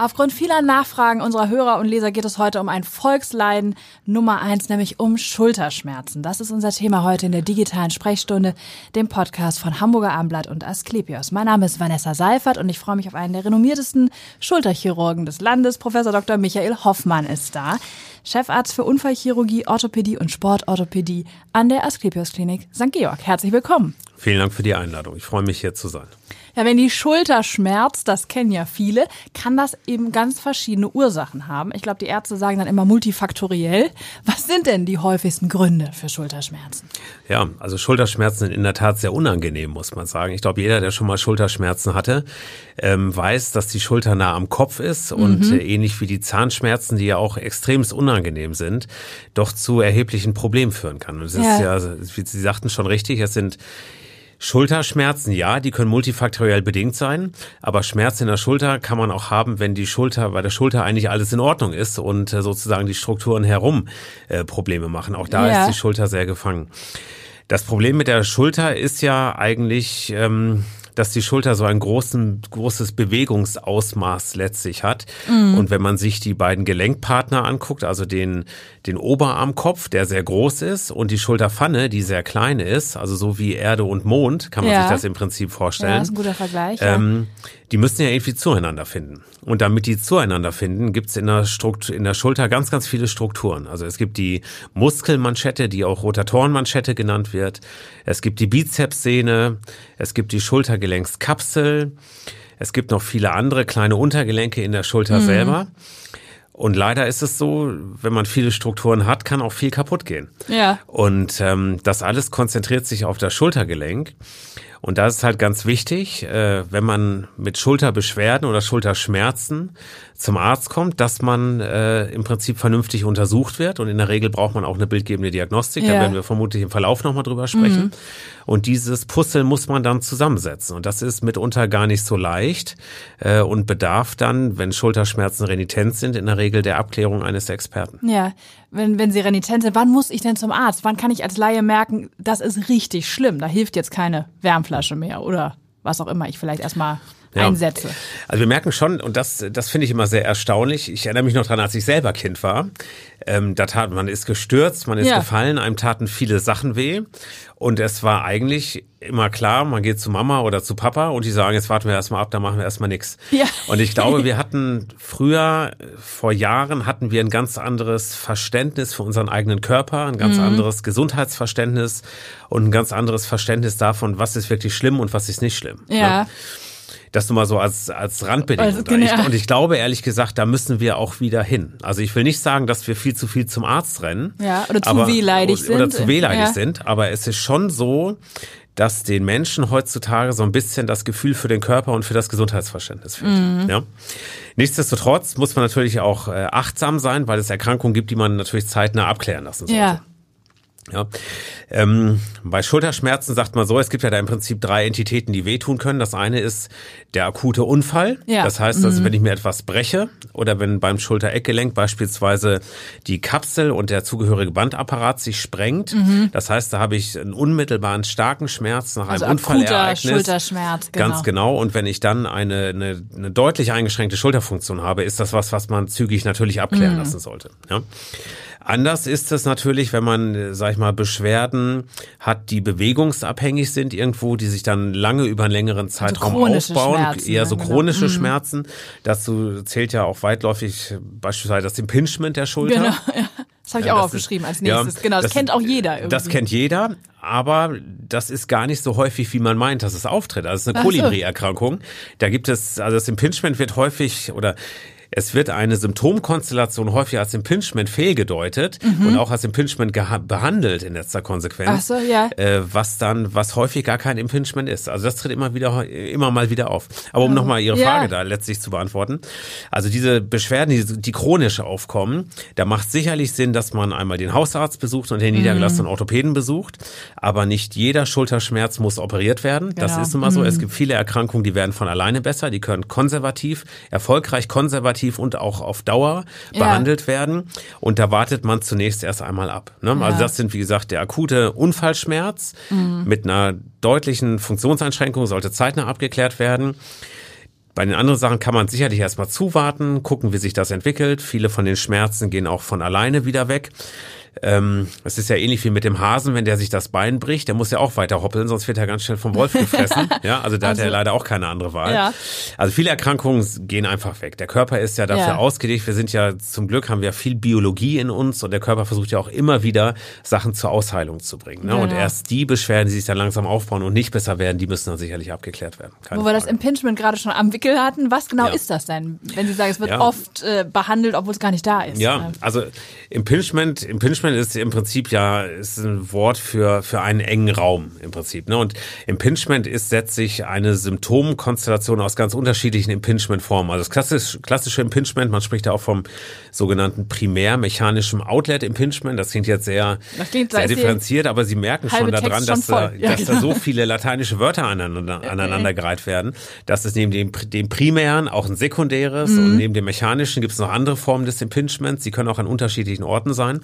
Aufgrund vieler Nachfragen unserer Hörer und Leser geht es heute um ein Volksleiden Nummer eins, nämlich um Schulterschmerzen. Das ist unser Thema heute in der digitalen Sprechstunde, dem Podcast von Hamburger Abendblatt und Asklepios. Mein Name ist Vanessa Seifert und ich freue mich auf einen der renommiertesten Schulterchirurgen des Landes. Professor Dr. Michael Hoffmann ist da. Chefarzt für Unfallchirurgie, Orthopädie und Sportorthopädie an der Asklepios Klinik St. Georg. Herzlich willkommen. Vielen Dank für die Einladung. Ich freue mich hier zu sein. Ja, wenn die Schulter schmerzt, das kennen ja viele, kann das eben ganz verschiedene Ursachen haben. Ich glaube, die Ärzte sagen dann immer multifaktoriell. Was sind denn die häufigsten Gründe für Schulterschmerzen? Ja, also Schulterschmerzen sind in der Tat sehr unangenehm, muss man sagen. Ich glaube, jeder, der schon mal Schulterschmerzen hatte, ähm, weiß, dass die Schulter nah am Kopf ist und mhm. äh, ähnlich wie die Zahnschmerzen, die ja auch extremst unangenehm sind, doch zu erheblichen Problemen führen kann. Und es ja. ist ja, wie Sie sagten schon richtig, es sind Schulterschmerzen, ja, die können multifaktoriell bedingt sein, aber Schmerz in der Schulter kann man auch haben, wenn die Schulter, bei der Schulter eigentlich alles in Ordnung ist und äh, sozusagen die Strukturen herum äh, Probleme machen. Auch da ja. ist die Schulter sehr gefangen. Das Problem mit der Schulter ist ja eigentlich, ähm, dass die Schulter so ein großen, großes Bewegungsausmaß letztlich hat. Mhm. Und wenn man sich die beiden Gelenkpartner anguckt, also den, den Oberarmkopf, der sehr groß ist, und die Schulterpfanne, die sehr klein ist, also so wie Erde und Mond, kann man ja. sich das im Prinzip vorstellen. Ja, das ist ein guter Vergleich. Ähm, ja die müssen ja irgendwie zueinander finden. Und damit die zueinander finden, gibt's in der, Struktur, in der Schulter ganz, ganz viele Strukturen. Also es gibt die Muskelmanschette, die auch Rotatorenmanschette genannt wird. Es gibt die Bizepssehne. Es gibt die Schultergelenkskapsel. Es gibt noch viele andere kleine Untergelenke in der Schulter mhm. selber. Und leider ist es so, wenn man viele Strukturen hat, kann auch viel kaputt gehen. Ja. Und ähm, das alles konzentriert sich auf das Schultergelenk. Und da ist halt ganz wichtig, äh, wenn man mit Schulterbeschwerden oder Schulterschmerzen zum Arzt kommt, dass man äh, im Prinzip vernünftig untersucht wird. Und in der Regel braucht man auch eine bildgebende Diagnostik. Ja. Da werden wir vermutlich im Verlauf nochmal drüber sprechen. Mhm. Und dieses Puzzle muss man dann zusammensetzen. Und das ist mitunter gar nicht so leicht äh, und bedarf dann, wenn Schulterschmerzen renitent sind, in der Regel der Abklärung eines Experten. Ja, wenn, wenn sie renitent sind, wann muss ich denn zum Arzt? Wann kann ich als Laie merken, das ist richtig schlimm? Da hilft jetzt keine Wärmflasche mehr oder was auch immer ich vielleicht erstmal ja. Einsätze. Also wir merken schon, und das, das finde ich immer sehr erstaunlich. Ich erinnere mich noch dran, als ich selber Kind war. Ähm, da tat, man ist gestürzt, man ist ja. gefallen, einem taten viele Sachen weh. Und es war eigentlich immer klar, man geht zu Mama oder zu Papa und die sagen, jetzt warten wir erstmal ab, da machen wir erstmal nichts. Ja. Und ich glaube, wir hatten früher, vor Jahren, hatten wir ein ganz anderes Verständnis für unseren eigenen Körper, ein ganz mhm. anderes Gesundheitsverständnis und ein ganz anderes Verständnis davon, was ist wirklich schlimm und was ist nicht schlimm. Ja. Ne? Das nur mal so als, als Randbedingung. Also, genau. Und ich glaube ehrlich gesagt, da müssen wir auch wieder hin. Also ich will nicht sagen, dass wir viel zu viel zum Arzt rennen. Ja, oder zu aber, wehleidig oder, sind. Oder zu wehleidig ja. sind. Aber es ist schon so, dass den Menschen heutzutage so ein bisschen das Gefühl für den Körper und für das Gesundheitsverständnis fehlt. Mhm. Ja? Nichtsdestotrotz muss man natürlich auch äh, achtsam sein, weil es Erkrankungen gibt, die man natürlich zeitnah abklären lassen sollte. Ja. Ja. Ähm, bei Schulterschmerzen sagt man so, es gibt ja da im Prinzip drei Entitäten, die wehtun können. Das eine ist der akute Unfall. Ja. Das heißt, also, mhm. wenn ich mir etwas breche oder wenn beim Schultereckgelenk beispielsweise die Kapsel und der zugehörige Bandapparat sich sprengt. Mhm. Das heißt, da habe ich einen unmittelbaren starken Schmerz nach also einem Unfallereignis. Schulterschmerz, genau. Ganz genau. Und wenn ich dann eine, eine, eine deutlich eingeschränkte Schulterfunktion habe, ist das was, was man zügig natürlich abklären mhm. lassen sollte. Ja. Anders ist es natürlich, wenn man, sag ich mal, Beschwerden hat, die bewegungsabhängig sind irgendwo, die sich dann lange über einen längeren also Zeitraum also aufbauen, Schmerzen, eher so ne? chronische genau. Schmerzen. Dazu zählt ja auch weitläufig beispielsweise das Impingement der Schulter. Genau, ja. Das habe ich ja, auch aufgeschrieben als nächstes. Ja, genau, das, das, kennt auch jeder irgendwie. Das kennt jeder, aber das ist gar nicht so häufig, wie man meint, dass es auftritt. Also es ist eine Kolibri-Erkrankung. Da gibt es, also das Impingement wird häufig oder es wird eine Symptomkonstellation häufig als Impingement fehlgedeutet mhm. und auch als Impingement behandelt in letzter Konsequenz. Ach so, ja. Äh, was dann, was häufig gar kein Impingement ist. Also das tritt immer wieder, immer mal wieder auf. Aber um oh. nochmal Ihre Frage ja. da letztlich zu beantworten. Also diese Beschwerden, die, die chronisch aufkommen, da macht sicherlich Sinn, dass man einmal den Hausarzt besucht und den mhm. niedergelassenen Orthopäden besucht. Aber nicht jeder Schulterschmerz muss operiert werden. Genau. Das ist immer so. Mhm. Es gibt viele Erkrankungen, die werden von alleine besser. Die können konservativ, erfolgreich konservativ konservativ und auch auf Dauer Ja. behandelt werden. Und da wartet man zunächst erst einmal ab. Ne? Also das sind, wie gesagt, der akute Unfallschmerz mit einer deutlichen Funktionseinschränkung, sollte zeitnah abgeklärt werden. Bei den anderen Sachen kann man sicherlich erstmal zuwarten, gucken, wie sich das entwickelt. Viele von den Schmerzen gehen auch von alleine wieder weg. Ähm, es ist ja ähnlich wie mit dem Hasen, wenn der sich das Bein bricht, der muss ja auch weiter hoppeln, sonst wird er ganz schnell vom Wolf gefressen. ja, also da hat er leider auch keine andere Wahl. Ja. Also viele Erkrankungen gehen einfach weg. Der Körper ist ja dafür Ja. ausgelegt. Wir sind ja zum Glück haben wir viel Biologie in uns und der Körper versucht ja auch immer wieder Sachen zur Ausheilung zu bringen. Ne? Und Genau. erst die Beschwerden, die sich dann langsam aufbauen und nicht besser werden, die müssen dann sicherlich abgeklärt werden. Keine Wo wir das Frage. Impingement gerade schon am Wickel hatten, was genau Ja. ist das denn? Wenn Sie sagen, es wird Ja. oft äh, behandelt, obwohl es gar nicht da ist. Ja, also Impingement, Impingement ist im Prinzip ja ist ein Wort für für einen engen Raum im Prinzip. Ne? Und Impingement ist setzt sich eine Symptomkonstellation aus ganz unterschiedlichen Impingement-Formen. Also das klassisch, klassische Impingement, man spricht da auch vom sogenannten primärmechanischen Outlet-Impingement. Das klingt jetzt sehr, Das klingt, da sehr ist differenziert, aber Sie merken schon daran, Text schon dass, da. Ja, dass da genau. so viele lateinische Wörter aneinander, aneinandergereiht werden, dass es neben dem, dem primären auch ein sekundäres Mhm. und neben dem mechanischen gibt es noch andere Formen des Impingements. Sie können auch an unterschiedlichen Orten sein.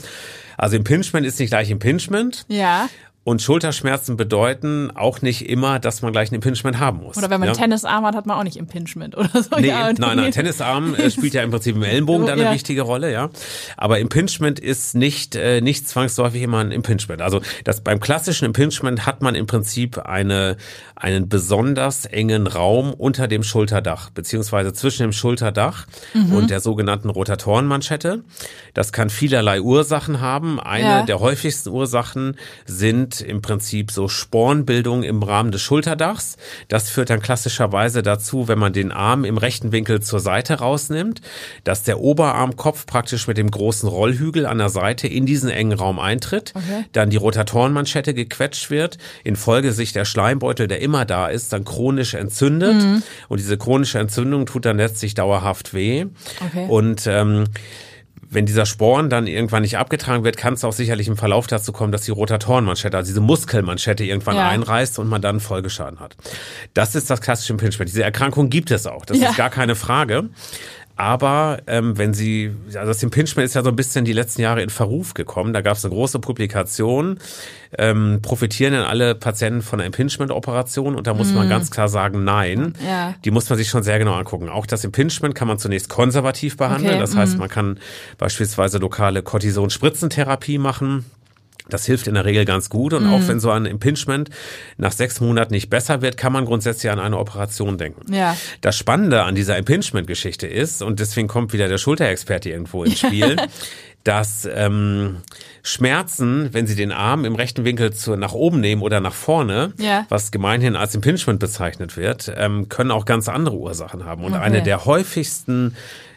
Also Impingement ist nicht gleich Impingement. ja. Und Schulterschmerzen bedeuten auch nicht immer, dass man gleich ein Impingement haben muss. Oder wenn man ja? Tennisarm hat, hat man auch nicht Impingement oder so. Nee, ja, nein, nein, Tennisarm äh, spielt ja im Prinzip im Ellenbogen dann eine Ja. wichtige Rolle, ja. Aber Impingement ist nicht, äh, nicht zwangsläufig immer ein Impingement. Also das, beim klassischen Impingement hat man im Prinzip eine, einen besonders engen Raum unter dem Schulterdach, beziehungsweise zwischen dem Schulterdach Mhm. und der sogenannten Rotatorenmanschette. Das kann vielerlei Ursachen haben. Eine Ja. der häufigsten Ursachen sind im Prinzip so Spornbildungen im Rahmen des Schulterdachs. Das führt dann klassischerweise dazu, wenn man den Arm im rechten Winkel zur Seite rausnimmt, dass der Oberarmkopf praktisch mit dem großen Rollhügel an der Seite in diesen engen Raum eintritt, Okay. dann die Rotatorenmanschette gequetscht wird, infolge sich der Schleimbeutel, der immer da ist, dann chronisch entzündet und diese chronische Entzündung tut dann letztlich dauerhaft weh. Okay. Und ähm, wenn dieser Sporn dann irgendwann nicht abgetragen wird, kann es auch sicherlich im Verlauf dazu kommen, dass die Rotatorenmanschette, also diese Muskelmanschette irgendwann Ja. einreißt und man dann Folgeschaden hat. Das ist das klassische Impingement. Diese Erkrankung gibt es auch. Das Ja. ist gar keine Frage. Aber ähm, wenn Sie, also das Impingement ist ja so ein bisschen die letzten Jahre in Verruf gekommen. Da gab es eine große Publikation. Ähm, profitieren denn alle Patienten von einer Impingement-Operation? Und da muss man ganz klar sagen, nein. Mhm. Ja. Die muss man sich schon sehr genau angucken. Auch das Impingement kann man zunächst konservativ behandeln. Okay, Das mhm. heißt, man kann beispielsweise lokale Cortison-Spritzentherapie machen. Das hilft in der Regel ganz gut. Und Mhm. auch wenn so ein Impingement nach sechs Monaten nicht besser wird, kann man grundsätzlich an eine Operation denken. Ja. Das Spannende an dieser Impingement-Geschichte ist, und deswegen kommt wieder der Schulterexperte irgendwo ins Spiel, dass ähm, Schmerzen, wenn Sie den Arm im rechten Winkel zu, nach oben nehmen oder nach vorne, Ja. was gemeinhin als Impingement bezeichnet wird, ähm, können auch ganz andere Ursachen haben. Und Okay. eine der häufigsten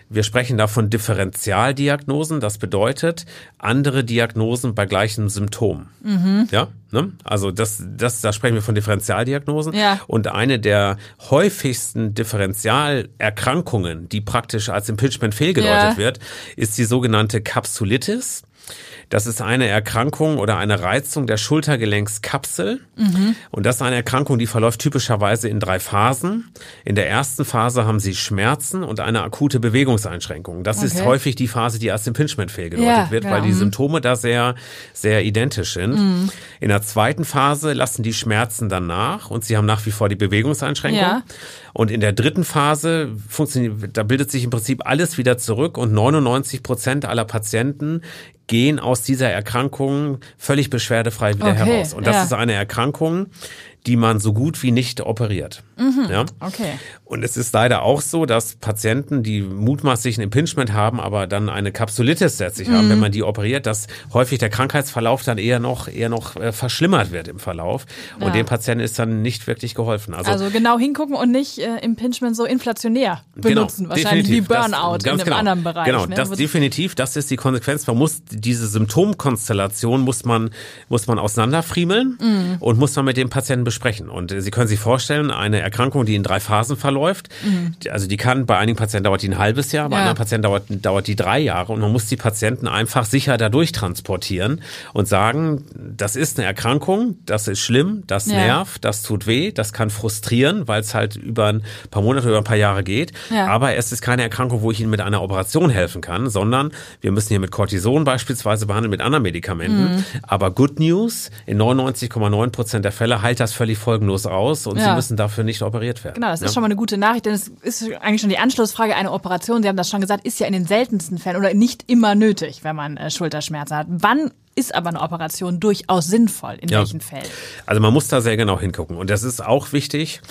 wir sprechen da von Differentialdiagnosen. Das bedeutet andere Diagnosen bei gleichem Symptom. Mhm. Ja, ne? Also das, das, da sprechen wir von Differentialdiagnosen. Ja. Und eine der häufigsten Differentialerkrankungen, die praktisch als Impingement fehlgedeutet Ja. wird, ist die sogenannte Kapsulitis. Das ist eine Erkrankung oder eine Reizung der Schultergelenkskapsel. Und das ist eine Erkrankung, die verläuft typischerweise in drei Phasen. In der ersten Phase haben Sie Schmerzen und eine akute Bewegungseinschränkung. Das ist Okay. häufig die Phase, die als Impingement fehlgedeutet Ja, wird, genau. weil die Mhm. Symptome da sehr, sehr identisch sind. In der zweiten Phase lassen die Schmerzen dann nach und Sie haben nach wie vor die Bewegungseinschränkung. Ja. Und in der dritten Phase funktioniert, da bildet sich im Prinzip alles wieder zurück und 99 Prozent aller Patienten gehen aus dieser Erkrankung völlig beschwerdefrei wieder Okay, heraus. Und das ja. ist eine Erkrankung, die man so gut wie nicht operiert. Ja? Okay. Und es ist leider auch so, dass Patienten, die mutmaßlich ein Impingement haben, aber dann eine Kapsulitis letztlich haben, Mhm. wenn man die operiert, dass häufig der Krankheitsverlauf dann eher noch, eher noch äh, verschlimmert wird im Verlauf. Und Ja. den Patienten ist dann nicht wirklich geholfen. Also, Also genau hingucken und nicht äh, Impingement so inflationär benutzen. Genau, Wahrscheinlich wie definitiv. Das- Burnout in einem genau. anderen Bereich. Genau, ne? das definitiv, das ist die Konsequenz. Man muss diese Symptomkonstellation muss man muss man auseinanderfriemeln Mhm. und muss man mit dem Patienten besprechen. Und äh, Sie können sich vorstellen, eine Erkrankung, die in drei Phasen verläuft, mhm. also die kann bei einigen Patienten dauert die ein halbes Jahr, bei ja. anderen Patienten dauert, dauert die drei Jahre und man muss die Patienten einfach sicher dadurch transportieren und sagen, das ist eine Erkrankung, das ist schlimm, das ja. nervt, das tut weh, das kann frustrieren, weil es halt über ein paar Monate, über ein paar Jahre geht. Ja. Aber es ist keine Erkrankung, wo ich Ihnen mit einer Operation helfen kann, sondern wir müssen hier mit Cortison beispielsweise behandeln, mit anderen Medikamenten. Mhm. Aber Good News, in 99,9 Prozent der Fälle heilt das völlig folgenlos aus und Sie müssen dafür nicht operiert werden. Genau, das ist schon mal eine gute Nachricht, denn es ist eigentlich schon die Anschlussfrage, eine Operation, Sie haben das schon gesagt, ist ja in den seltensten Fällen oder nicht immer nötig, wenn man äh, Schulterschmerzen hat. Wann ist aber eine Operation durchaus sinnvoll? In ja. welchen Fällen? Also man muss da sehr genau hingucken. Und das ist auch wichtig.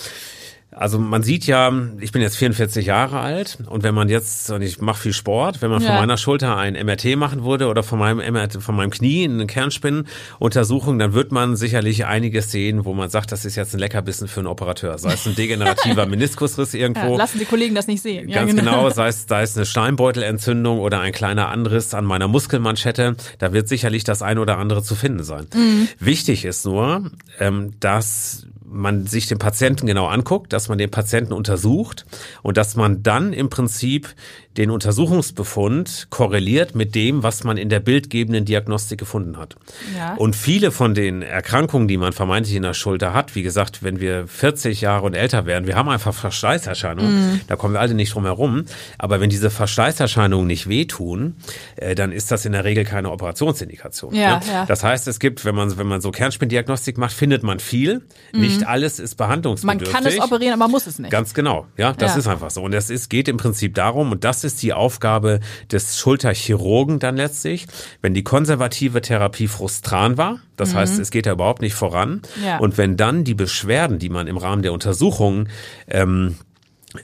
Also man sieht ja, ich bin jetzt 44 Jahre alt und wenn man jetzt, und ich mache viel Sport, wenn man ja. von meiner Schulter ein MRT machen würde oder von meinem, MRT, von meinem Knie eine Kernspinnenuntersuchung, dann wird man sicherlich einiges sehen, wo man sagt, das ist jetzt ein Leckerbissen für einen Operateur. Sei es ein degenerativer Meniskusriss irgendwo. Ja, lassen die Kollegen das nicht sehen. Ja, Ganz genau. genau, sei es, sei es eine Schleimbeutelentzündung oder ein kleiner Anriss an meiner Muskelmanschette, da wird sicherlich das eine oder andere zu finden sein. Mhm. Wichtig ist nur, ähm, dass man sich den Patienten genau anguckt, dass man den Patienten untersucht und dass man dann im Prinzip den Untersuchungsbefund korreliert mit dem, was man in der bildgebenden Diagnostik gefunden hat. Ja. Und viele von den Erkrankungen, die man vermeintlich in der Schulter hat, wie gesagt, wenn wir 40 Jahre und älter werden, wir haben einfach Verschleißerscheinungen, mhm. da kommen wir alle nicht drum herum. Aber wenn diese Verschleißerscheinungen nicht wehtun, äh, dann ist das in der Regel keine Operationsindikation. Ja, ne? ja. Das heißt, es gibt, wenn man, wenn man so Kernspindiagnostik macht, findet man viel. Mhm. Nicht alles ist behandlungsbedürftig. Man kann es operieren, aber muss es nicht. Ganz genau. Ja, das ja. ist einfach so. Und es ist, geht im Prinzip darum, und das ist die Aufgabe des Schulterchirurgen dann letztlich. Wenn die konservative Therapie frustran war, das mhm. heißt, es geht da überhaupt nicht voran. Ja. Und wenn dann die Beschwerden, die man im Rahmen der Untersuchungen ähm,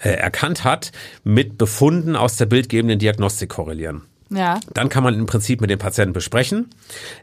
äh, erkannt hat, mit Befunden aus der bildgebenden Diagnostik korrelieren. Ja. Dann kann man im Prinzip mit dem Patienten besprechen,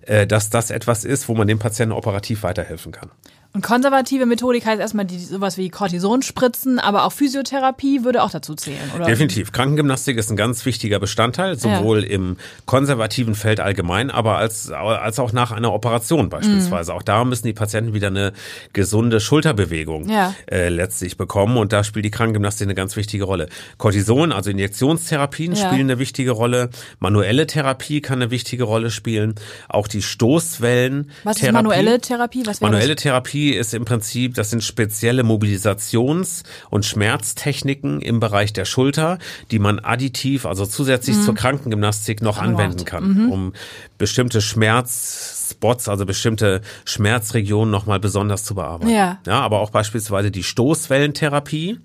äh, dass das etwas ist, wo man dem Patienten operativ weiterhelfen kann. Und konservative Methodik heißt erstmal die, sowas wie Cortisonspritzen, aber auch Physiotherapie würde auch dazu zählen, oder? Definitiv. Krankengymnastik ist ein ganz wichtiger Bestandteil, sowohl ja. im konservativen Feld allgemein, aber als, als auch nach einer Operation beispielsweise. Mhm. Auch da müssen die Patienten wieder eine gesunde Schulterbewegung ja. äh, letztlich bekommen und da spielt die Krankengymnastik eine ganz wichtige Rolle. Cortison, also Injektionstherapien ja. spielen eine wichtige Rolle. Manuelle Therapie kann eine wichtige Rolle spielen. Auch die Stoßwellen. Was ist manuelle Therapie? Was manuelle? Therapie Therapie ist im Prinzip, das sind spezielle Mobilisations- und Schmerztechniken im Bereich der Schulter, die man additiv, also zusätzlich mhm. zur Krankengymnastik noch anwenden kann, mhm. um bestimmte Schmerzspots, also bestimmte Schmerzregionen nochmal besonders zu bearbeiten. Ja. ja. Aber auch beispielsweise die Stoßwellentherapie,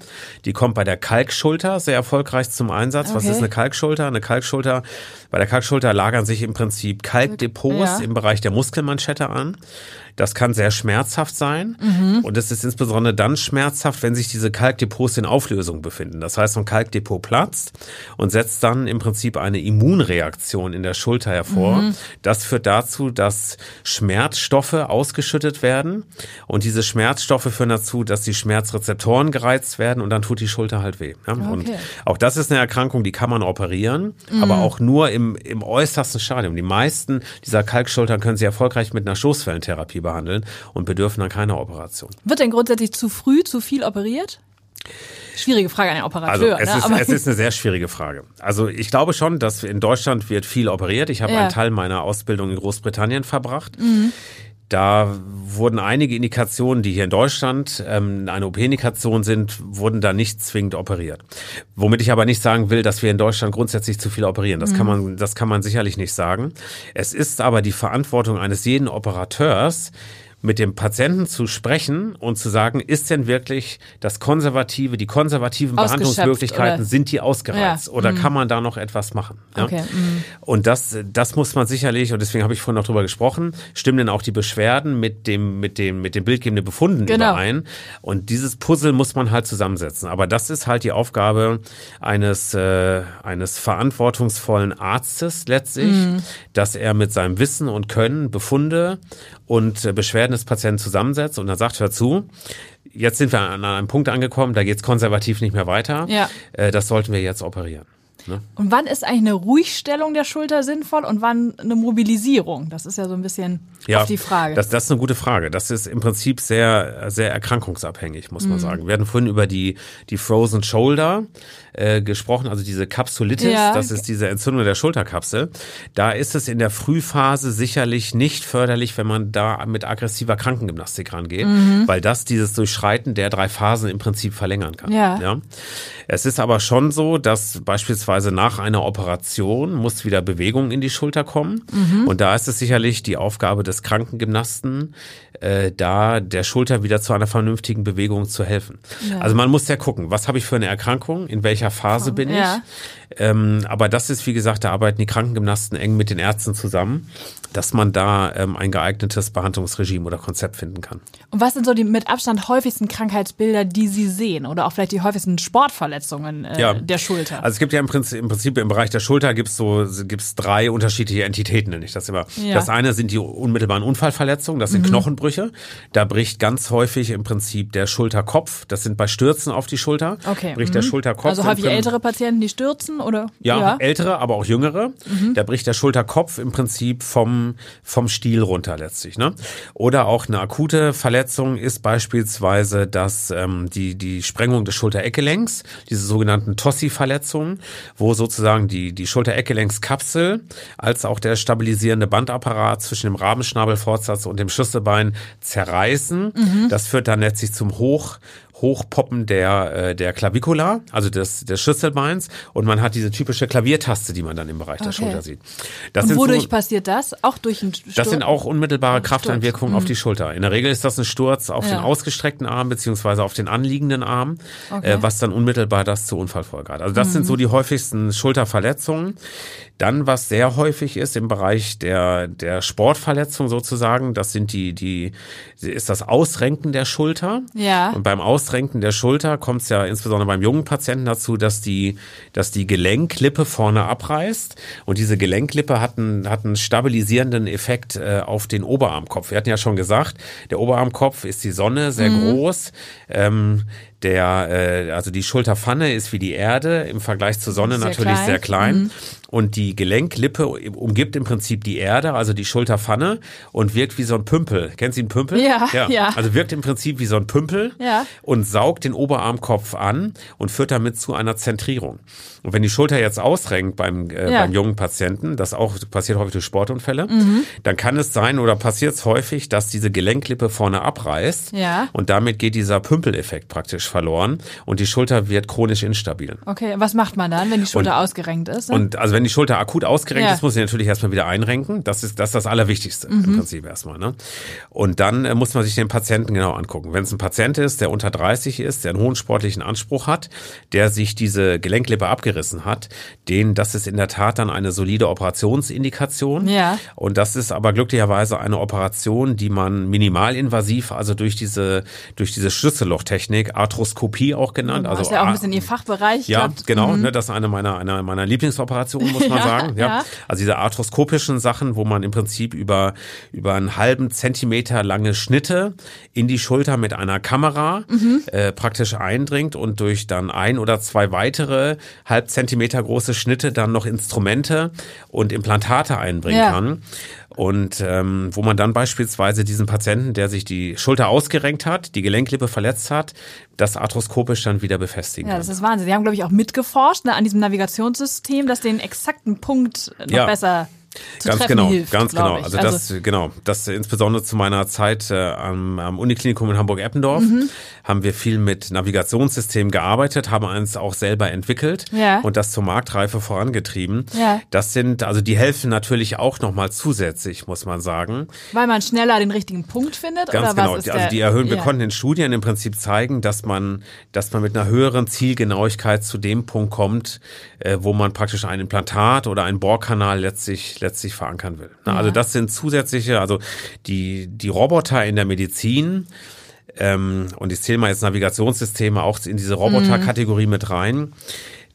die kommt bei der Kalkschulter sehr erfolgreich zum Einsatz. Okay. Was ist eine Kalkschulter? Eine Kalkschulter, bei der Kalkschulter lagern sich im Prinzip Kalkdepots ja. im Bereich der Muskelmanschette an. Das kann sehr schmerzhaft sein mhm. und es ist insbesondere dann schmerzhaft, wenn sich diese Kalkdepots in Auflösung befinden. Das heißt, so ein Kalkdepot platzt und setzt dann im Prinzip eine Immunreaktion in der Schulter hervor. Mhm. Das führt dazu, dass Schmerzstoffe ausgeschüttet werden und diese Schmerzstoffe führen dazu, dass die Schmerzrezeptoren gereizt werden und dann tut die Schulter halt weh. Ja? Okay. Und auch das ist eine Erkrankung, die kann man operieren, mhm. aber auch nur im, im äußersten Stadium. Die meisten dieser Kalkschultern können Sie erfolgreich mit einer Stoßwellentherapie behandeln und bedürfen dann keiner Operation. Wird denn grundsätzlich zu früh zu viel operiert? Schwierige Frage an den Operateur. Also es, ne? ist, es ist eine sehr schwierige Frage. Also ich glaube schon, dass in Deutschland wird viel operiert. Ich habe ja. einen Teil meiner Ausbildung in Großbritannien verbracht. Mhm. Da wurden einige Indikationen, die hier in Deutschland ähm, eine OP-Indikation sind, wurden da nicht zwingend operiert. Womit ich aber nicht sagen will, dass wir in Deutschland grundsätzlich zu viel operieren. Das mhm. kann man, das kann man sicherlich nicht sagen. Es ist aber die Verantwortung eines jeden Operateurs, mit dem Patienten zu sprechen und zu sagen, ist denn wirklich das konservative, die konservativen Behandlungsmöglichkeiten, oder? sind die ausgereizt ja. oder mhm. kann man da noch etwas machen? Ja? Okay. Mhm. Und das, das muss man sicherlich, und deswegen habe ich vorhin noch drüber gesprochen, stimmen denn auch die Beschwerden mit dem, mit dem, mit dem bildgebenden Befunden genau. überein. Und dieses Puzzle muss man halt zusammensetzen. Aber das ist halt die Aufgabe eines, äh, eines verantwortungsvollen Arztes letztlich, mhm. dass er mit seinem Wissen und Können Befunde und äh, Beschwerden des Patienten zusammensetzt und dann sagt, hör zu, jetzt sind wir an einem Punkt angekommen, da geht's konservativ nicht mehr weiter. Ja. Äh, das sollten wir jetzt operieren. Ne? Und wann ist eigentlich eine Ruhigstellung der Schulter sinnvoll und wann eine Mobilisierung? Das ist ja so ein bisschen Ja, auf die Frage. Das, das ist eine gute Frage. Das ist im Prinzip sehr, sehr erkrankungsabhängig, muss Mhm. man sagen. Wir hatten vorhin über die, die Frozen Shoulder äh, gesprochen, also diese Kapsulitis, Ja. das ist diese Entzündung der Schulterkapsel. Da ist es in der Frühphase sicherlich nicht förderlich, wenn man da mit aggressiver Krankengymnastik rangeht, Mhm. weil das dieses Durchschreiten der drei Phasen im Prinzip verlängern kann. Ja. ja. Es ist aber schon so, dass beispielsweise nach einer Operation muss wieder Bewegung in die Schulter kommen. Mhm. Und da ist es sicherlich die Aufgabe des Krankengymnasten, äh, da der Schulter wieder zu einer vernünftigen Bewegung zu helfen. Ja. Also man muss ja gucken, was habe ich für eine Erkrankung, in welcher Phase bin ich. Ja. Ähm, aber das ist, wie gesagt, da arbeiten die Krankengymnasten eng mit den Ärzten zusammen, dass man da ähm, ein geeignetes Behandlungsregime oder Konzept finden kann. Und was sind so die mit Abstand häufigsten Krankheitsbilder, die Sie sehen? Oder auch vielleicht die häufigsten Sportverletzungen äh, der Schulter? Also es gibt ja im Prinzip, im Prinzip im Bereich der Schulter gibt's so gibt's drei unterschiedliche Entitäten, nenne ich das immer. Ja. Mhm. Das eine sind die unmittelbaren Unfallverletzungen, das sind Knochenbrüche. Da bricht ganz häufig im Prinzip der Schulterkopf. Das sind bei Stürzen auf die Schulter. Okay, Bricht der mhm. Schulterkopf. also häufig ältere Patienten, die stürzen oder? ja, ältere, aber auch jüngere. Mhm. Da bricht der Schulterkopf im Prinzip vom, vom Stiel runter letztlich. Ne? Oder auch eine akute Verletzung ist beispielsweise dass ähm, die, die Sprengung des Schultereckgelenks, diese sogenannten Tossi-Verletzungen, wo sozusagen die, die Schultereckgelenkskapsel als auch der stabilisierende Bandapparat zwischen dem Rabenschnabelfortsatz und dem Schlüsselbein zerreißen. Mhm. Das führt dann letztlich zum Hoch, Hochpoppen der, äh, der Clavicula, also des, des Schlüsselbeins. Und man hat diese typische Klaviertaste, die man dann im Bereich der Okay. Schulter sieht. Das Und wodurch so, passiert das? Auch durch einen Sturz? das sind auch unmittelbare. Krafteinwirkungen auf die Schulter. In der Regel ist das ein Sturz auf Ja. den ausgestreckten Arm beziehungsweise auf den anliegenden Arm, Okay. äh, was dann unmittelbar das zur Unfallfolge hat. Also das sind so die häufigsten Schulterverletzungen. Dann, was sehr häufig ist im Bereich der, der Sportverletzung sozusagen, das sind die, die, ist das Ausrenken der Schulter. Ja. Und beim Ausrenken der Schulter kommt es ja insbesondere beim jungen Patienten dazu, dass die, dass die Gelenklippe vorne abreißt. Und diese Gelenklippe hat einen, hat einen stabilisierenden Effekt äh, auf den Oberarmkopf. Wir hatten ja schon gesagt, der Oberarmkopf ist die Sonne, sehr Mhm. groß. Ähm, der, äh, also die Schulterpfanne ist wie die Erde im Vergleich zur Sonne Sehr natürlich klein. sehr klein. Mhm. Und die Gelenklippe umgibt im Prinzip die Erde, also die Schulterpfanne, und wirkt wie so ein Pümpel. Kennen Sie einen Pümpel? Ja, ja. Also wirkt im Prinzip wie so ein Pümpel Ja. und saugt den Oberarmkopf an und führt damit zu einer Zentrierung. Und wenn die Schulter jetzt ausrenkt beim, äh, Ja. beim jungen Patienten, das auch passiert häufig durch Sportunfälle, Mhm. dann kann es sein oder passiert es häufig, dass diese Gelenklippe vorne abreißt Ja. und damit geht dieser Pümpeleffekt praktisch verloren und die Schulter wird chronisch instabil. Okay, was macht man dann, wenn die Schulter Und- ausgerenkt ist? ne? Und also wenn die Schulter akut ausgerenkt Ja. ist, muss sie natürlich erstmal wieder einrenken. Das ist das, ist das Allerwichtigste Mhm. im Prinzip erstmal. Ne? Und dann äh, muss man sich den Patienten genau angucken. Wenn es ein Patient ist, der unter 30 ist, der einen hohen sportlichen Anspruch hat, der sich diese Gelenklippe abgerissen hat, den, das ist in der Tat dann eine solide Operationsindikation. Ja. Und das ist aber glücklicherweise eine Operation, die man minimalinvasiv, also durch diese, durch diese Schlüssellochtechnik, Arthroskopie auch genannt. also also ist ja auch ein bisschen Ihr Fachbereich. ja, Glaubt- genau. Ne, das ist eine meiner, einer meiner Lieblingsoperationen, muss man Ja, sagen. Ja. ja. Also diese arthroskopischen Sachen, wo man im Prinzip über, über einen halben Zentimeter lange Schnitte in die Schulter mit einer Kamera Mhm. äh, praktisch eindringt und durch dann ein oder zwei weitere halb Zentimeter große Schnitte dann noch Instrumente und Implantate einbringen Ja. kann. Und ähm, wo man dann beispielsweise diesen Patienten, der sich die Schulter ausgerenkt hat, die Gelenklippe verletzt hat, das arthroskopisch dann wieder befestigen Ja, kann. das ist Wahnsinn. Sie haben, glaube ich, auch mitgeforscht ne, an diesem Navigationssystem, das den exakten Punkt noch Ja. besser zu Ganz treffen genau, hilft. ganz genau. ich. Also, das, genau, das insbesondere zu meiner Zeit äh, am, am Uniklinikum in Hamburg-Eppendorf Mhm. haben wir viel mit Navigationssystemen gearbeitet, haben eins auch selber entwickelt Ja. und das zur Marktreife vorangetrieben. Ja. Das sind, also die helfen natürlich auch nochmal zusätzlich, muss man sagen. Weil man schneller den richtigen Punkt findet? Ganz oder genau. Was ist also der, die erhöhen, wir ja. konnten in Studien im Prinzip zeigen, dass man, dass man mit einer höheren Zielgenauigkeit zu dem Punkt kommt, äh, wo man praktisch ein Implantat oder einen Bohrkanal letztlich, letztlich verankern will. Na, Also Ja. das sind zusätzliche, also die, die Roboter in der Medizin, ähm, und ich zähle mal jetzt Navigationssysteme auch in diese Roboterkategorie mit rein.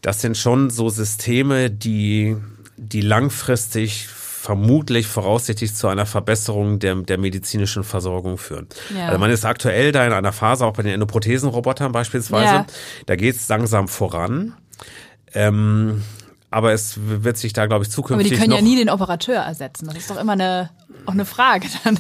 Das sind schon so Systeme, die, die langfristig vermutlich voraussichtlich zu einer Verbesserung der, der medizinischen Versorgung führen. Ja. Also man ist aktuell da in einer Phase, auch bei den Endoprothesenrobotern beispielsweise, Ja. da geht es langsam voran. Ähm, aber es wird sich da, glaube ich, zukünftig. Aber die können ja nie den Operateur ersetzen. Das ist doch immer eine, auch eine Frage dann.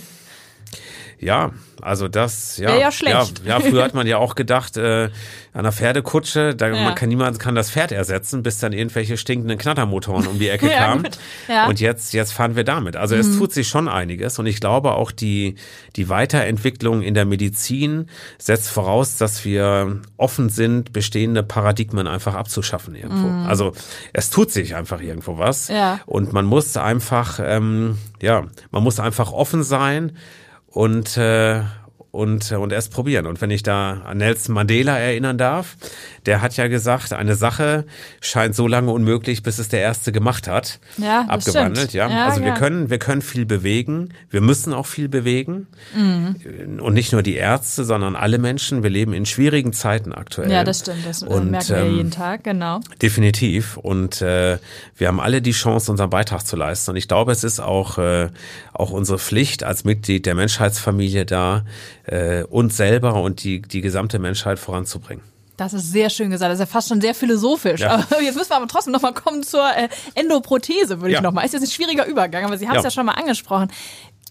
Ja, also das, ja. Ja schlecht. Ja, ja, früher hat man ja auch gedacht, äh, an einer Pferdekutsche, da Ja. man kann niemand kann das Pferd ersetzen, bis dann irgendwelche stinkenden Knattermotoren um die Ecke kamen. Ja. Mhm. Und jetzt, jetzt fahren wir damit. Also es tut sich schon einiges und ich glaube auch die, die Weiterentwicklung in der Medizin setzt voraus, dass wir offen sind, bestehende Paradigmen einfach abzuschaffen irgendwo. Also es tut sich einfach irgendwo was. Mhm. Ja. Und man muss einfach, ähm, ja, man muss einfach offen sein und äh, und und erst probieren. Und wenn ich da an Nelson Mandela erinnern darf, der hat ja gesagt, eine Sache scheint so lange unmöglich, bis es der erste gemacht hat. Ja, das abgewandelt, stimmt. ja. Ja, Also wir ja. können wir können viel bewegen, wir müssen auch viel bewegen Mhm. und nicht nur die Ärzte, sondern alle Menschen. Wir leben in schwierigen Zeiten aktuell. Ja, das stimmt. Das Und, merken wir ähm, jeden Tag, genau. Definitiv. Und äh, wir haben alle die Chance, unseren Beitrag zu leisten. Und ich glaube, es ist auch, äh, auch unsere Pflicht als Mitglied der Menschheitsfamilie da, äh, uns selber und die, die gesamte Menschheit voranzubringen. Das ist sehr schön gesagt. Das ist ja fast schon sehr philosophisch. Ja. Aber jetzt müssen wir aber trotzdem nochmal kommen zur äh, Endoprothese, würde ich Ja. nochmal. Ist jetzt ein schwieriger Übergang, aber Sie haben es Ja. ja schon mal angesprochen.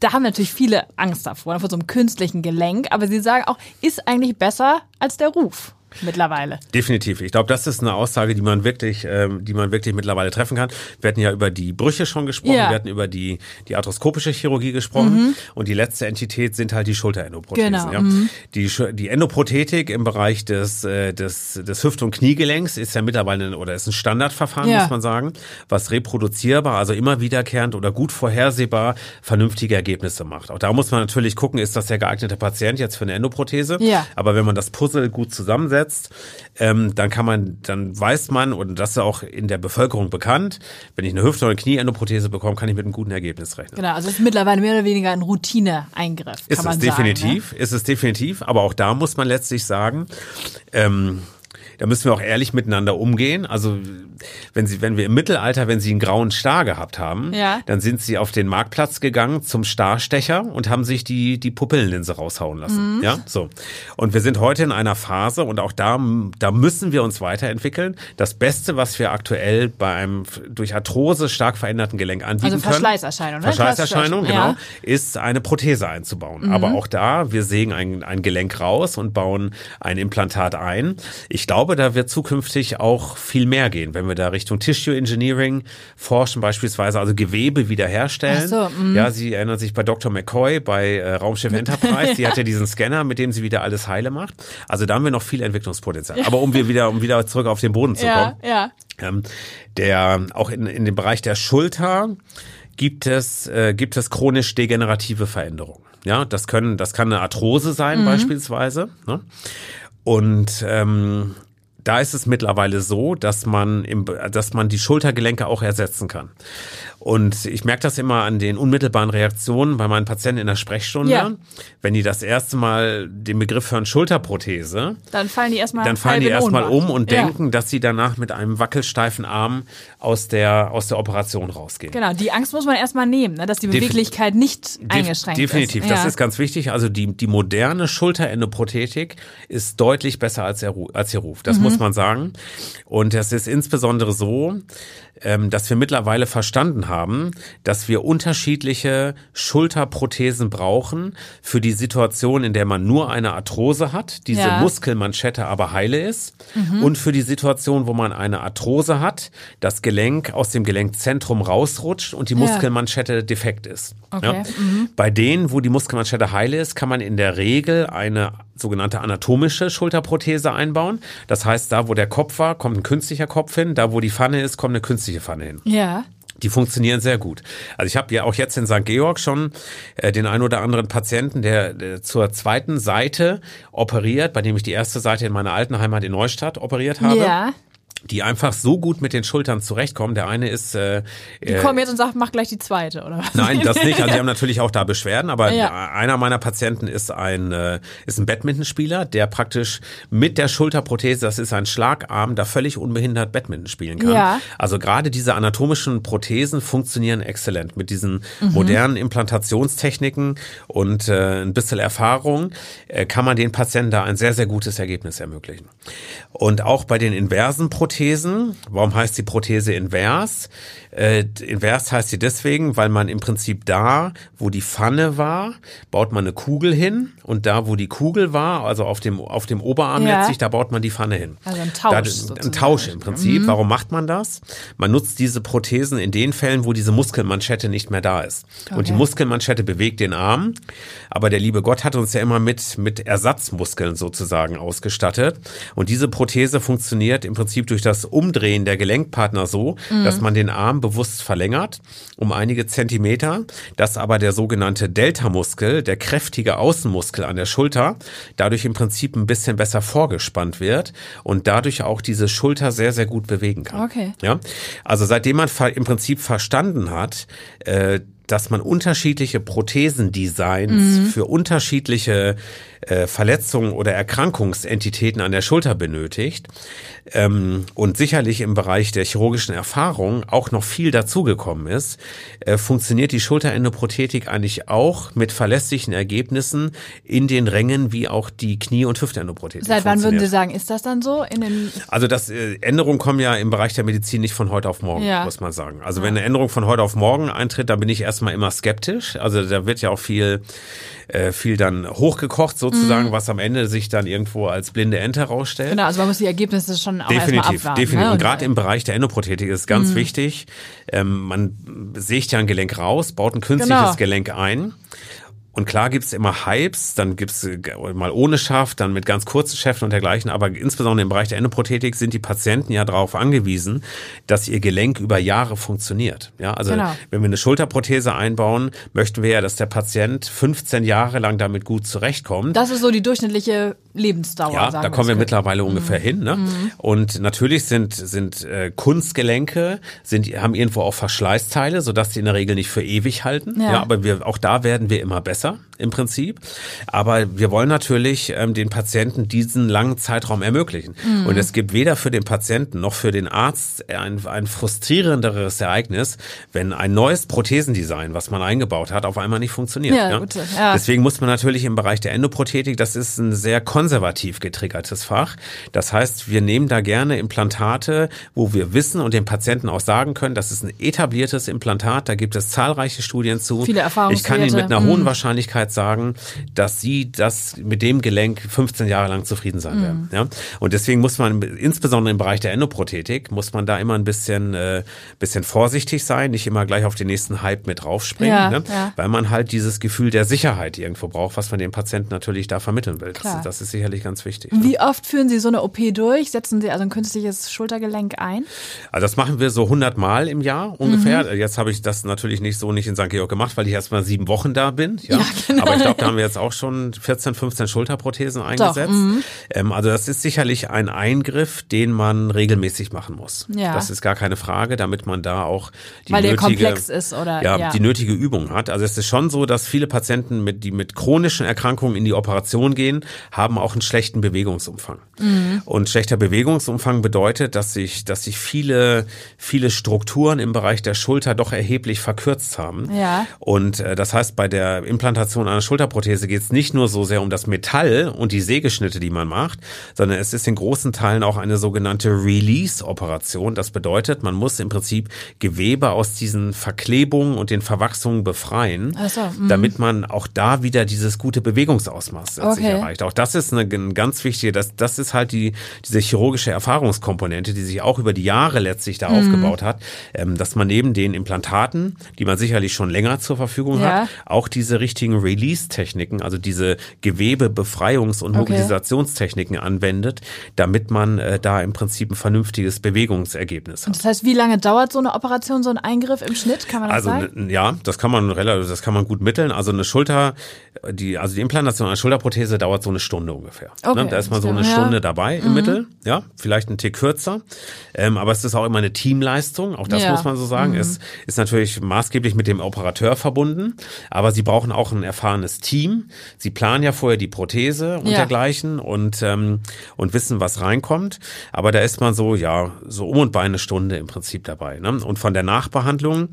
Da haben natürlich viele Angst davor, vor so einem künstlichen Gelenk. Aber Sie sagen auch, ist eigentlich besser als der Ruf mittlerweile. Definitiv. Ich glaube, das ist eine Aussage, die man wirklich, ähm, die man wirklich mittlerweile treffen kann. Wir hatten ja über die Brüche schon gesprochen, Ja. Mhm. wir hatten über die, die arthroskopische Chirurgie gesprochen und die letzte Entität sind halt die Schulterendoprothesen. Genau, Ja. Die, Sch- die Endoprothetik im Bereich des, äh, des, des Hüft- und Kniegelenks ist ja mittlerweile ein, oder ist ein Standardverfahren, Ja. muss man sagen, was reproduzierbar, also immer wiederkehrend oder gut vorhersehbar vernünftige Ergebnisse macht. Auch da muss man natürlich gucken, ist das der geeignete Patient jetzt für eine Endoprothese? Ja. Aber wenn man das Puzzle gut zusammensetzt, ähm, dann kann man, dann weiß man, und das ist auch in der Bevölkerung bekannt, wenn ich eine Hüfte- oder Knieendoprothese bekomme, kann ich mit einem guten Ergebnis rechnen. Genau, also es ist mittlerweile mehr oder weniger ein Routineeingriff, kann Ist man es sagen. ne? definitiv, ist es definitiv, aber auch da muss man letztlich sagen, ähm, da müssen wir auch ehrlich miteinander umgehen. Also wenn Sie, wenn wir im Mittelalter, wenn Sie einen grauen Star gehabt haben, Ja. dann sind Sie auf den Marktplatz gegangen zum Starstecher und haben sich die die Pupillenlinse raushauen lassen. Mhm. Ja, so. Und wir sind heute in einer Phase und auch da da müssen wir uns weiterentwickeln. Das Beste, was wir aktuell bei einem durch Arthrose stark veränderten Gelenk anbieten Also können, Verschleißerscheinung, ne? Verschleißerscheinung, genau ja. ist eine Prothese einzubauen. Mhm. Aber auch da, wir sägen ein, ein Gelenk raus und bauen ein Implantat ein. Ich glaube, da wird zukünftig auch viel mehr gehen, wenn wir da Richtung Tissue Engineering forschen, beispielsweise also Gewebe wiederherstellen. So, mhm. ja, Sie erinnern sich bei Dr. McCoy bei äh, Raumschiff Enterprise, die hat ja diesen Scanner, mit dem sie wieder alles heile macht. Also da haben wir noch viel Entwicklungspotenzial. Aber um wir wieder, um wieder zurück auf den Boden zu kommen. Ja, ja. Ähm, der auch in, in dem Bereich der Schulter gibt es äh, gibt es chronisch degenerative Veränderungen. Ja, das können das kann eine Arthrose sein beispielsweise. Ne? Und ähm, da ist es mittlerweile so, dass man im, dass man die Schultergelenke auch ersetzen kann. Und ich merke das immer an den unmittelbaren Reaktionen bei meinen Patienten in der Sprechstunde, Ja. wenn die das erste Mal den Begriff hören Schulterprothese, Dann fallen die erstmal dann fallen die erstmal um und Ja. denken, dass sie danach mit einem wackelsteifen Arm aus der, aus der Operation rausgehen. Genau, die Angst muss man erstmal nehmen, ne, dass die Beweglichkeit nicht Def- eingeschränkt Definitiv, ist. das ja. ist ganz wichtig. Also die, die moderne Schulterendoprothetik ist deutlich besser als Ru- als ihr Ruf. Das Mhm. muss man sagen. Und es ist insbesondere so, ähm, dass wir mittlerweile verstanden haben, dass wir unterschiedliche Schulterprothesen brauchen für die Situation, in der man nur eine Arthrose hat, diese Ja. Muskelmanschette aber heile ist, Mhm. und für die Situation, wo man eine Arthrose hat, das Gelenk aus dem Gelenkzentrum rausrutscht und die Ja. Muskelmanschette defekt ist. Okay, mhm. Bei denen, wo die Muskelmanschette heile ist, kann man in der Regel eine sogenannte anatomische Schulterprothese einbauen. Das heißt, da wo der Kopf war, kommt ein künstlicher Kopf hin, da wo die Pfanne ist, kommt eine künstliche Pfanne hin. ja. Die funktionieren sehr gut. Also ich habe ja auch jetzt in St. Georg schon äh, den ein oder anderen Patienten, der, der zur zweiten Seite operiert, bei dem ich die erste Seite in meiner alten Heimat in Neustadt operiert habe. Ja. Die einfach so gut mit den Schultern zurechtkommen. Der eine ist äh, Die kommen jetzt und sagen, mach gleich die zweite, oder was? Nein, das nicht. Also die haben natürlich auch da Beschwerden, aber Ja. einer meiner Patienten ist ein äh, ist ein Badmintonspieler, der praktisch mit der Schulterprothese, das ist ein Schlagarm, da völlig unbehindert Badminton spielen kann. Ja. Also gerade diese anatomischen Prothesen funktionieren exzellent mit diesen Mhm. modernen Implantationstechniken und äh, ein bisschen Erfahrung äh, kann man den Patienten da ein sehr sehr gutes Ergebnis ermöglichen. Und auch bei den inversen Prothesen Prothesen. Warum heißt die Prothese invers? Äh, invers heißt sie deswegen, weil man im Prinzip da, wo die Pfanne war, baut man eine Kugel hin und da, wo die Kugel war, also auf dem, auf dem Oberarm Ja. letztlich, da baut man die Pfanne hin. Also ein Tausch Da, sozusagen. ein Tausch im Prinzip. Mhm. Warum macht man das? Man nutzt diese Prothesen in den Fällen, wo diese Muskelmanschette nicht mehr da ist. Und die Okay. Muskelmanschette bewegt den Arm, aber der liebe Gott hat uns ja immer mit, mit Ersatzmuskeln sozusagen ausgestattet. Und diese Prothese funktioniert im Prinzip durch das Umdrehen der Gelenkpartner so, Mhm. dass man den Arm bewusst verlängert um einige Zentimeter, dass aber der sogenannte Deltamuskel, der kräftige Außenmuskel an der Schulter, dadurch im Prinzip ein bisschen besser vorgespannt wird und dadurch auch diese Schulter sehr, sehr gut bewegen kann. Okay. Ja, also seitdem man im Prinzip verstanden hat, äh, dass man unterschiedliche Prothesendesigns für unterschiedliche äh, Verletzungen oder Erkrankungsentitäten an der Schulter benötigt ähm, und sicherlich im Bereich der chirurgischen Erfahrung auch noch viel dazugekommen ist, äh, funktioniert die Schulterendoprothetik eigentlich auch mit verlässlichen Ergebnissen in den Rängen wie auch die Knie- und Hüftendoprothetik. Seit wann würden Sie sagen, ist das dann so? Also das äh, Änderungen kommen ja im Bereich der Medizin nicht von heute auf morgen, Ja. muss man sagen. Also wenn eine Änderung von heute auf morgen eintritt, da bin ich erstmal immer skeptisch. Also da wird ja auch viel äh, viel dann hochgekocht sozusagen, was am Ende sich dann irgendwo als blinde Ente herausstellt. genau, also man muss die Ergebnisse schon auch Definitiv, abwarten. definitiv. Ne? Und gerade im Bereich der Endoprothetik ist es Mhm. ganz wichtig, ähm, man sägt ja ein Gelenk raus, baut ein künstliches Genau. Gelenk ein. Und klar gibt's immer Hypes, dann gibt's äh, mal ohne Schaft, dann mit ganz kurzen Schäften und dergleichen, aber insbesondere im Bereich der Endoprothetik sind die Patienten ja darauf angewiesen, dass ihr Gelenk über Jahre funktioniert. Ja, also Genau. wenn wir eine Schulterprothese einbauen, möchten wir ja, dass der Patient 15 Jahre lang damit gut zurechtkommt. Das ist so die durchschnittliche Lebensdauer. Ja, sagen da kommen wir es. mittlerweile ungefähr hin. Ne? Und natürlich sind sind äh, Kunstgelenke sind haben irgendwo auch Verschleißteile, sodass die in der Regel nicht für ewig halten. Ja. Ja, aber wir auch da werden wir immer besser im Prinzip. Aber wir wollen natürlich ähm, den Patienten diesen langen Zeitraum ermöglichen. Und es gibt weder für den Patienten noch für den Arzt ein, ein frustrierenderes Ereignis, wenn ein neues Prothesendesign, was man eingebaut hat, auf einmal nicht funktioniert. Ja, gut, ja. Deswegen muss man natürlich im Bereich der Endoprothetik, das ist ein sehr konservativ getriggertes Fach. Das heißt, wir nehmen da gerne Implantate, wo wir wissen und dem Patienten auch sagen können, das ist ein etabliertes Implantat, da gibt es zahlreiche Studien zu. Viele Ich kann Ihnen mit einer hohen Mhm. Wahrscheinlichkeit sagen, dass Sie das mit dem Gelenk 15 Jahre lang zufrieden sein Mhm. werden. Ja? Und deswegen muss man, insbesondere im Bereich der Endoprothetik, muss man da immer ein bisschen, äh, bisschen vorsichtig sein, nicht immer gleich auf den nächsten Hype mit draufspringen, Ja, ne? ja. weil man halt dieses Gefühl der Sicherheit irgendwo braucht, was man dem Patienten natürlich da vermitteln will. Das, Klar. das ist sicherlich ganz wichtig. ne? Wie oft führen Sie so eine OP durch? Setzen Sie also ein künstliches Schultergelenk ein? Also das machen wir so 100 Mal im Jahr ungefähr. Mhm. Jetzt habe ich das natürlich nicht so nicht in St. Georg gemacht, weil ich erst mal sieben Wochen da bin. Ja, Ja, genau. Aber ich glaube, da haben wir jetzt auch schon 14, 15 Schulterprothesen eingesetzt. mhm. Ähm, also das ist sicherlich ein Eingriff, den man regelmäßig machen muss. Ja. Das ist gar keine Frage, damit man da auch die Weil nötige, ist, oder? ja, Ja. die nötige Übung hat. Also es ist schon so, dass viele Patienten, mit, die mit chronischen Erkrankungen in die Operation gehen, haben auch einen schlechten Bewegungsumfang. Mhm. Und schlechter Bewegungsumfang bedeutet, dass sich, dass sich viele, viele Strukturen im Bereich der Schulter doch erheblich verkürzt haben. Ja. Und äh, das heißt, bei der Implantation einer Schulterprothese geht es nicht nur so sehr um das Metall und die Sägeschnitte, die man macht, sondern es ist in großen Teilen auch eine sogenannte Release-Operation. Das bedeutet, man muss im Prinzip Gewebe aus diesen Verklebungen und den Verwachsungen befreien, so, mhm. damit man auch da wieder dieses gute Bewegungsausmaß Okay. erreicht. Auch das ist eine, eine ganz wichtige, das, das ist halt die, diese chirurgische Erfahrungskomponente, die sich auch über die Jahre letztlich da Mhm. aufgebaut hat, ähm, dass man neben den Implantaten, die man sicherlich schon länger zur Verfügung Ja. hat, auch diese richtigen Release-Techniken, also diese Gewebebefreiungs- und Okay. Mobilisationstechniken anwendet, damit man äh, da im Prinzip ein vernünftiges Bewegungsergebnis hat. Das heißt, wie lange dauert so eine Operation, so ein Eingriff im Schnitt? Kann man das Also sagen? ja, das kann man relativ, das kann man gut mitteln. Also eine Schulter, die also die Implantation einer Schulterprothese dauert so eine Stunde ungefähr. Okay, ne? Da ist man so eine ja. Mhm. Stunde dabei im Mittel, ja, vielleicht ein Tick kürzer. Ähm, aber es ist auch immer eine Teamleistung. Auch das Ja. Mhm. muss man so sagen. Es ist natürlich maßgeblich mit dem Operateur verbunden, aber sie brauchen auch ein erfahrenes Team. Sie planen ja vorher die Prothese und Ja. dergleichen und ähm, und wissen, was reinkommt. Aber da ist man so ja so um und bei eine Stunde im Prinzip dabei. Ne? Und von der Nachbehandlung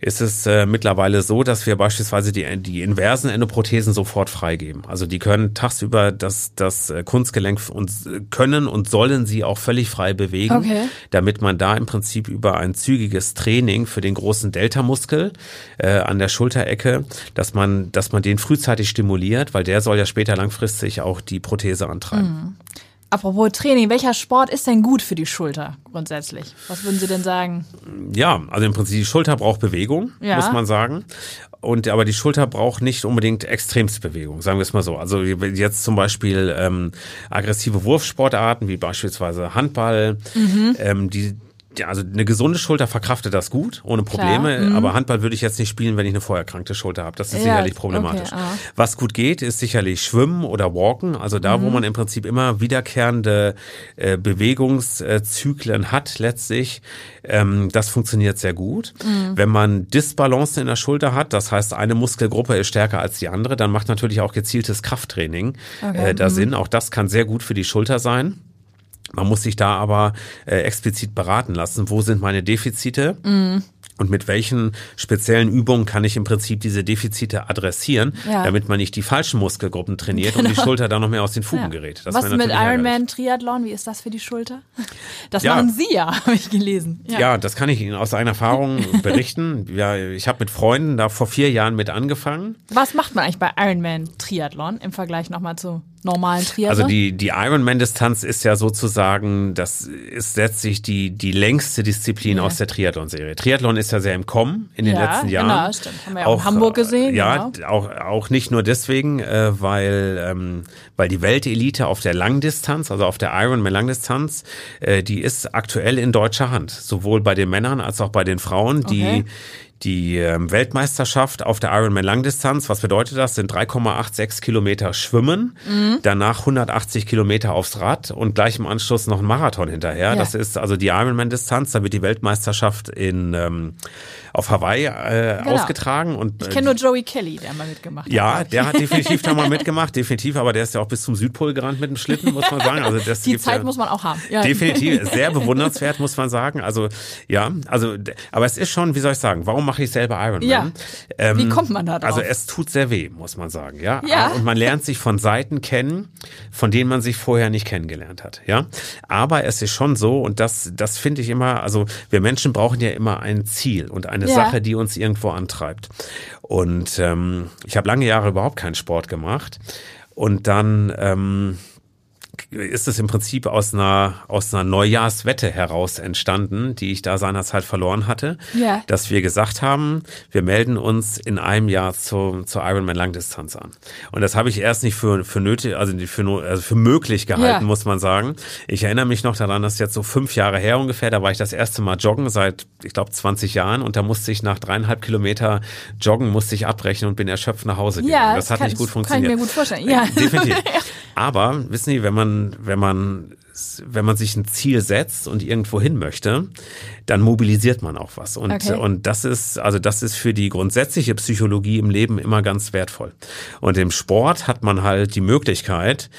ist es äh, mittlerweile so, dass wir beispielsweise die, die inversen Endoprothesen sofort freigeben. Also die können tagsüber das, das äh, Kunstgelenk und können und sollen sie auch völlig frei bewegen, Okay. damit man da im Prinzip über ein zügiges Training für den großen Deltamuskel äh, an der Schulterecke, dass man, dass man den frühzeitig stimuliert, weil der soll ja später langfristig auch die Prothese antreiben. Apropos Training, welcher Sport ist denn gut für die Schulter grundsätzlich? Was würden Sie denn sagen? Ja, also im Prinzip die Schulter braucht Bewegung, Ja. muss man sagen. Und aber die Schulter braucht nicht unbedingt Extremstbewegung, sagen wir es mal so. Also jetzt zum Beispiel ähm, aggressive Wurfsportarten wie beispielsweise Handball, Mhm. ähm, die ja, also eine gesunde Schulter verkraftet das gut, ohne Probleme. Klar, mhm. Aber Handball würde ich jetzt nicht spielen, wenn ich eine vorerkranke Schulter habe. Das ist Ja, sicherlich okay, problematisch. ah. Was gut geht, ist sicherlich Schwimmen oder Walken. Also da, Mhm. wo man im Prinzip immer wiederkehrende äh, Bewegungszyklen hat letztlich. Ähm, das funktioniert sehr gut. Mhm. Wenn man Disbalancen in der Schulter hat, das heißt, eine Muskelgruppe ist stärker als die andere, dann macht natürlich auch gezieltes Krafttraining Okay, äh, da mhm. Sinn. Auch das kann sehr gut für die Schulter sein. Man muss sich da aber äh, explizit beraten lassen, wo sind meine Defizite Mhm. und mit welchen speziellen Übungen kann ich im Prinzip diese Defizite adressieren, Ja. damit man nicht die falschen Muskelgruppen trainiert und die Schulter dann noch mehr aus den Fugen Ja. gerät. Das Was mit. Ironman Triathlon? Wie ist das für die Schulter? Das Ja. machen Sie ja, habe ich gelesen. Ja. das kann ich Ihnen aus eigener Erfahrung berichten. Ja, ich habe mit Freunden da vor vier Jahren mit angefangen. Was macht man eigentlich bei Ironman Triathlon im Vergleich nochmal zu normalen Triathlon? Also die, die Ironman-Distanz ist ja sozusagen, das ist letztlich die, die längste Disziplin Ja. aus der Triathlon-Serie. Triathlon ist ja sehr im Kommen in den Ja, letzten Jahren. genau, stimmt. Haben wir ja auch in Hamburg gesehen, äh, Ja, genau. auch, auch nicht nur deswegen, äh, weil, ähm, weil die Weltelite auf der Langdistanz, also auf der Ironman-Langdistanz, äh, die ist aktuell in deutscher Hand. Sowohl bei den Männern als auch bei den Frauen, die Okay. Die ähm, Weltmeisterschaft auf der Ironman Langdistanz, was bedeutet das? Sind 3,86 Kilometer Schwimmen, Mhm. danach 180 Kilometer aufs Rad und gleich im Anschluss noch ein Marathon hinterher. Ja. Das ist also die Ironman-Distanz, da wird die Weltmeisterschaft in ähm, auf Hawaii äh, Genau. ausgetragen. Und, ich äh, kenne nur Joey Kelly, der mal mitgemacht hat. ja, der hat definitiv da mal mitgemacht, definitiv, aber der ist ja auch bis zum Südpol gerannt mit dem Schlitten, muss man sagen. Also das Die Zeit ja, muss man auch haben. Ja. Definitiv, sehr bewundernswert, muss man sagen. Also ja, also aber es ist schon, wie soll ich sagen, warum mache ich selber Ironman? Ja. Ähm, Wie kommt man da drauf? Also es tut sehr weh, muss man sagen, ja. Ja. Und man lernt sich von Seiten kennen, von denen man sich vorher nicht kennengelernt hat, ja. Aber es ist schon so und das, das finde ich immer, also wir Menschen brauchen ja immer ein Ziel und eine Ja. Sache, die uns irgendwo antreibt. Und ähm, ich habe lange Jahre überhaupt keinen Sport gemacht und dann ähm, ist es im Prinzip aus einer, aus einer Neujahrswette heraus entstanden, die ich da seinerzeit verloren hatte, Ja. dass wir gesagt haben, wir melden uns in einem Jahr zu, zur Ironman Langdistanz an. Und das habe ich erst nicht für, für nötig, also für, also für möglich gehalten, Ja. muss man sagen. Ich erinnere mich noch daran, dass jetzt so fünf Jahre her ungefähr, da war ich das erste Mal joggen seit, ich glaube, 20 Jahren und da musste ich nach dreieinhalb Kilometer joggen, musste ich abbrechen und bin erschöpft nach Hause gegangen. Ja, das hat kann, nicht gut Kann funktioniert. ich mir gut vorstellen. Ja. Äh, Definitiv. Aber wissen Sie, wenn man, wenn man, wenn man sich ein Ziel setzt und irgendwo hin möchte, dann mobilisiert man auch was. Und, Okay. und das ist, also das ist für die grundsätzliche Psychologie im Leben immer ganz wertvoll. Und im Sport hat man halt die Möglichkeit,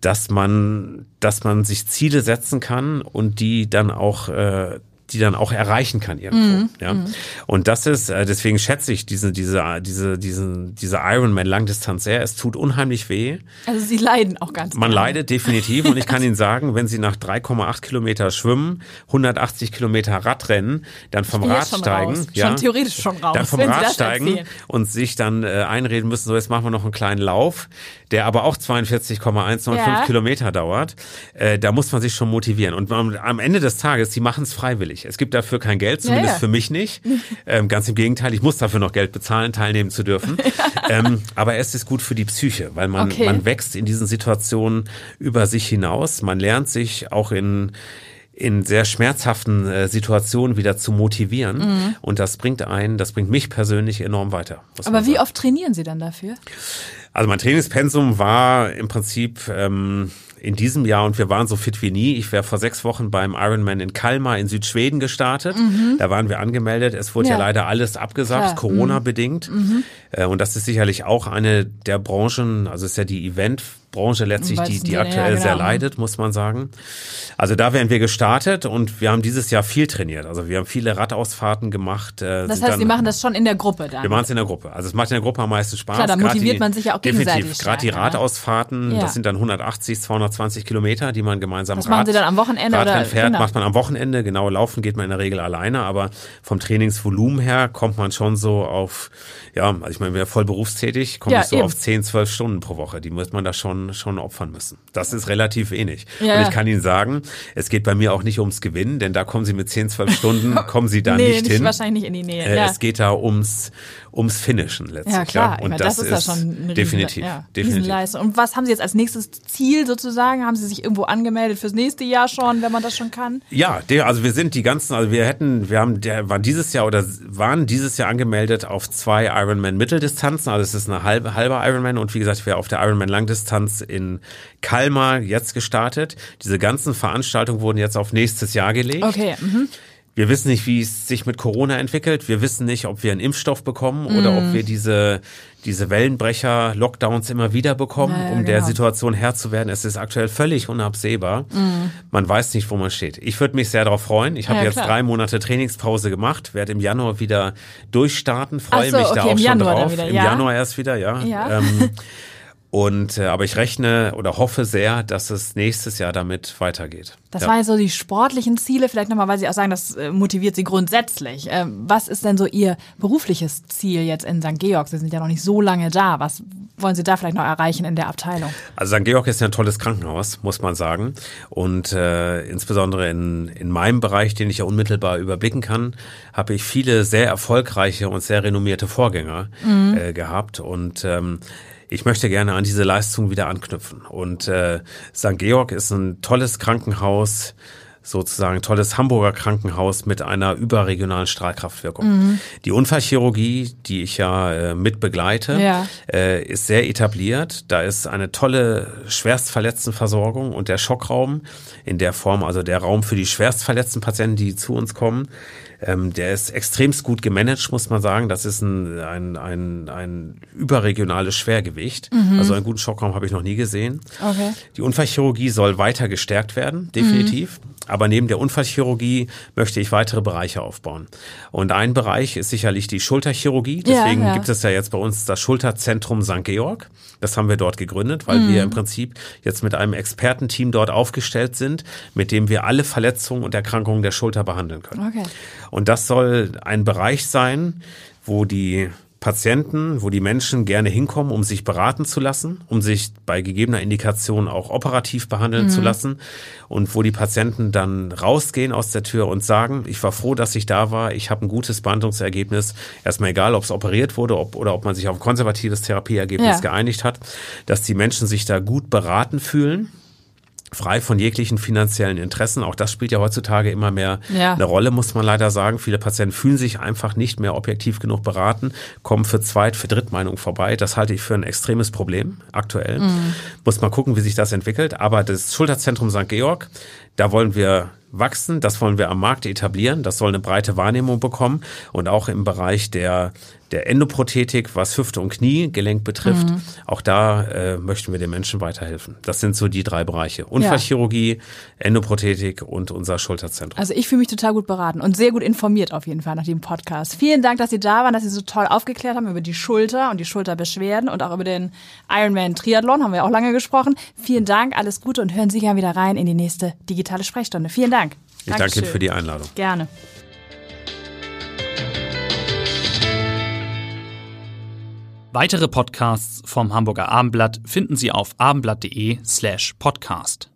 dass man, dass man sich Ziele setzen kann und die dann auch äh, die dann auch erreichen kann irgendwo. Mhm. Ja. Und das ist, äh, deswegen schätze ich diese, diese, diese, diesen, diese Ironman Langdistanz sehr. Es tut unheimlich weh. Also Sie leiden auch ganz Man doll. leidet definitiv und ich kann Ihnen sagen, wenn Sie nach 3,8 Kilometer schwimmen, 180 Kilometer Radrennen, dann vom Rad schon steigen, raus. Schon theoretisch schon raus, dann vom Rad steigen erzählen. und sich dann äh, einreden müssen, so jetzt machen wir noch einen kleinen Lauf, der aber auch 42,195 Ja. Kilometer dauert. Äh, da muss man sich schon motivieren und am, am Ende des Tages, die machen es freiwillig. Es gibt dafür kein Geld, zumindest ja. für mich nicht. Ähm, ganz im Gegenteil, ich muss dafür noch Geld bezahlen, teilnehmen zu dürfen. ähm, aber es ist gut für die Psyche, weil man, Okay. man wächst in diesen Situationen über sich hinaus. Man lernt sich auch in in sehr schmerzhaften äh, Situationen wieder zu motivieren. Mhm. Und das bringt einen, das bringt mich persönlich enorm weiter. man Aber wie oft trainieren Sie dann dafür? Also mein Trainingspensum war im Prinzip ähm, in diesem Jahr und wir waren so fit wie nie. Ich wäre vor sechs Wochen beim Ironman in Kalmar in Südschweden gestartet. Da waren wir angemeldet. Es wurde ja, Mhm. Ja. leider alles abgesagt, Klar. Mhm. Corona bedingt. Äh, und das ist sicherlich auch eine der Branchen, also es ist ja die Event Branche letztlich, die, die ja, aktuell genau. sehr leidet, muss man sagen. Also da wären wir gestartet und wir haben dieses Jahr viel trainiert. Also wir haben viele Radausfahrten gemacht. äh, Das heißt, dann- Sie machen das schon in der Gruppe dann. wir machen es in der Gruppe. Also es macht in der Gruppe am meisten Spaß. Klar, da motiviert die, man sich ja auch Definitiv. gegenseitig Gerade die ne? Radausfahrten, Ja. das sind dann 180, 220 Kilometer, die man gemeinsam Das Rad, machen Sie dann am Wochenende oder- Radrennen fährt, genau. macht man am Wochenende. Genau, laufen geht man in der Regel alleine, aber vom Trainingsvolumen her kommt man schon so auf, ja, also ich meine, wir sind voll berufstätig, komme Ja, so eben. auf 10, 12 Stunden pro Woche. Die muss man da schon, schon opfern müssen. Das ist relativ wenig. Ja. Und ich kann Ihnen sagen, es geht bei mir auch nicht ums Gewinnen, denn da kommen Sie mit 10, 12 Stunden, kommen Sie da nee, nicht hin. wahrscheinlich nicht in die Nähe. Äh, ja. Es geht da ums, ums Finishen letztlich. Ja, klar. Ich Und meine, das, ist ja schon eine Riesen, definitiv, ja, definitiv. Und was haben Sie jetzt als nächstes Ziel sozusagen? Haben Sie sich irgendwo angemeldet fürs nächste Jahr schon, wenn man das schon kann? Ja, also wir sind die ganzen, also wir hätten, wir haben, der waren dieses Jahr oder waren dieses Jahr angemeldet auf zwei Ironman Mitteldistanzen. Also es ist eine halbe, halbe Ironman und wie gesagt, wäre auf der Ironman Langdistanz in Kalmar jetzt gestartet. Diese ganzen Veranstaltungen wurden jetzt auf nächstes Jahr gelegt. Okay. Mhm. Wir wissen nicht, wie es sich mit Corona entwickelt. Wir wissen nicht, ob wir einen Impfstoff bekommen oder Mm. ob wir diese, diese Wellenbrecher, Lockdowns immer wieder bekommen, Ja, ja, um der genau. Situation Herr zu werden. Es ist aktuell völlig unabsehbar. Man weiß nicht, wo man steht. Ich würde mich sehr darauf freuen. Ich habe Mm. Ja, jetzt klar. drei Monate Trainingspause gemacht, werde im Januar wieder durchstarten, freue so, mich da okay, auch im schon Januar drauf. Im ja. Januar erst wieder, ja. Ja. Ähm, und äh, aber ich rechne oder hoffe sehr, dass es nächstes Jahr damit weitergeht. Das ja. waren so die sportlichen Ziele, vielleicht nochmal, weil Sie auch sagen, das äh, motiviert Sie grundsätzlich. Ähm, was ist denn so Ihr berufliches Ziel jetzt in St. Georg? Sie sind ja noch nicht so lange da. Was wollen Sie da vielleicht noch erreichen in der Abteilung? Also St. Georg ist ja ein tolles Krankenhaus, muss man sagen. Und äh, insbesondere in, in meinem Bereich, den ich ja unmittelbar überblicken kann, habe ich viele sehr erfolgreiche und sehr renommierte Vorgänger äh, gehabt. Und ähm, ich möchte gerne an diese Leistung wieder anknüpfen. Und äh, St. Georg ist ein tolles Krankenhaus, sozusagen tolles Hamburger Krankenhaus mit einer überregionalen Strahlkraftwirkung. Die Unfallchirurgie, die ich ja äh, mit begleite, Ja. äh, ist sehr etabliert. Da ist eine tolle Schwerstverletztenversorgung und der Schockraum in der Form, also der Raum für die schwerstverletzten Patienten, die zu uns kommen, ähm, der ist extremst gut gemanagt, muss man sagen. Das ist ein, ein, ein, ein überregionales Schwergewicht. Also einen guten Schockraum habe ich noch nie gesehen. Okay. Die Unfallchirurgie soll weiter gestärkt werden, definitiv. Aber neben der Unfallchirurgie möchte ich weitere Bereiche aufbauen. Und ein Bereich ist sicherlich die Schulterchirurgie. Ja, Deswegen ja. gibt es ja jetzt bei uns das Schulterzentrum St. Georg. Das haben wir dort gegründet, weil Mhm. wir im Prinzip jetzt mit einem Expertenteam dort aufgestellt sind, mit dem wir alle Verletzungen und Erkrankungen der Schulter behandeln können. Okay. Und das soll ein Bereich sein, wo die Patienten, wo die Menschen gerne hinkommen, um sich beraten zu lassen, um sich bei gegebener Indikation auch operativ behandeln zu lassen. Und wo die Patienten dann rausgehen aus der Tür und sagen, ich war froh, dass ich da war, ich habe ein gutes Behandlungsergebnis, erstmal egal, ob es operiert wurde ob, oder ob man sich auf ein konservatives Therapieergebnis Ja. geeinigt hat, dass die Menschen sich da gut beraten fühlen frei von jeglichen finanziellen Interessen. Auch das spielt ja heutzutage immer mehr Ja. eine Rolle, muss man leider sagen. Viele Patienten fühlen sich einfach nicht mehr objektiv genug beraten, kommen für Zweit-, für Drittmeinung vorbei. Das halte ich für ein extremes Problem aktuell. Muss man gucken, wie sich das entwickelt. Aber das Schulterzentrum St. Georg, da wollen wir wachsen, das wollen wir am Markt etablieren, das soll eine breite Wahrnehmung bekommen und auch im Bereich der, der Endoprothetik, was Hüfte und Knie, Gelenk betrifft, auch da äh, möchten wir den Menschen weiterhelfen. Das sind so die drei Bereiche. Unfallchirurgie, Endoprothetik und unser Schulterzentrum. Also ich fühle mich total gut beraten und sehr gut informiert auf jeden Fall nach dem Podcast. Vielen Dank, dass Sie da waren, dass Sie so toll aufgeklärt haben über die Schulter und die Schulterbeschwerden und auch über den Ironman Triathlon, haben wir auch lange gesprochen. Vielen Dank, alles Gute und hören Sie gerne wieder rein in die nächste digitale Sprechstunde. Vielen Dank. Ich danke Ihnen für die Einladung. Gerne. Weitere Podcasts vom Hamburger Abendblatt finden Sie auf abendblatt.de slash podcast.